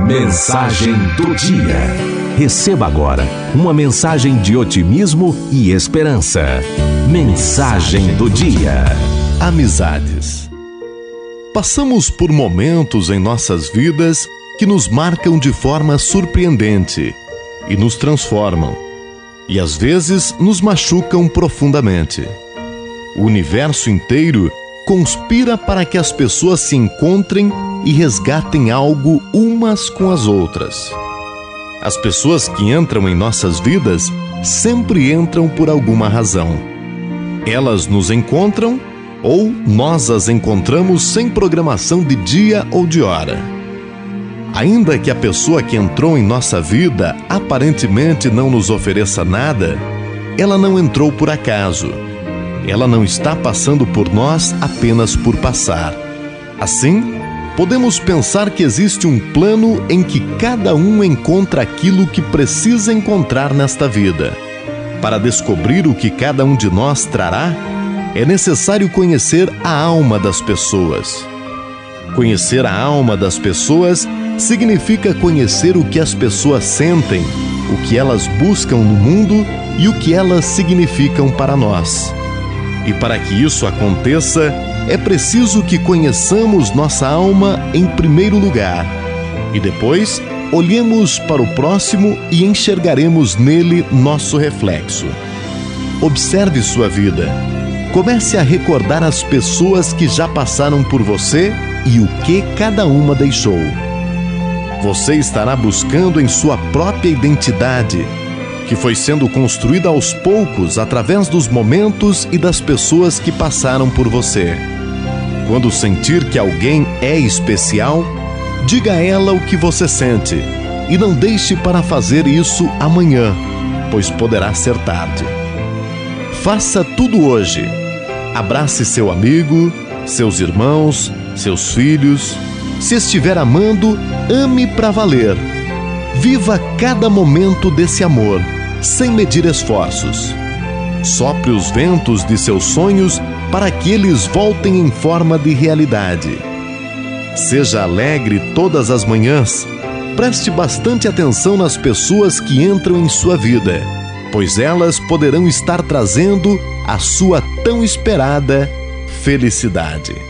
Mensagem do dia. Receba agora uma mensagem de otimismo e esperança. Mensagem do dia. Amizades. Passamos por momentos em nossas vidas que nos marcam de forma surpreendente e nos transformam, e às vezes nos machucam profundamente. O universo inteiro conspira para que as pessoas se encontrem e resgatem algo umas com as outras. As pessoas que entram em nossas vidas sempre entram por alguma razão. Elas nos encontram ou nós as encontramos sem programação de dia ou de hora. Ainda que a pessoa que entrou em nossa vida aparentemente não nos ofereça nada, ela não entrou por acaso. Ela não está passando por nós apenas por passar. Assim, podemos pensar que existe um plano em que cada um encontra aquilo que precisa encontrar nesta vida. Para descobrir o que cada um de nós trará, é necessário conhecer a alma das pessoas. Conhecer a alma das pessoas significa conhecer o que as pessoas sentem, o que elas buscam no mundo e o que elas significam para nós. E para que isso aconteça, é preciso que conheçamos nossa alma em primeiro lugar e depois olhemos para o próximo e enxergaremos nele nosso reflexo. Observe sua vida. Comece a recordar as pessoas que já passaram por você e o que cada uma deixou. Você estará buscando em sua própria identidade que foi sendo construída aos poucos através dos momentos e das pessoas que passaram por você. Quando sentir que alguém é especial, diga a ela o que você sente e não deixe para fazer isso amanhã, pois poderá ser tarde. Faça tudo hoje. Abrace seu amigo, seus irmãos, seus filhos. Se estiver amando, ame para valer. Viva cada momento desse amor sem medir esforços. Sopre os ventos de seus sonhos para que eles voltem em forma de realidade. Seja alegre todas as manhãs. Preste bastante atenção nas pessoas que entram em sua vida, pois elas poderão estar trazendo a sua tão esperada felicidade.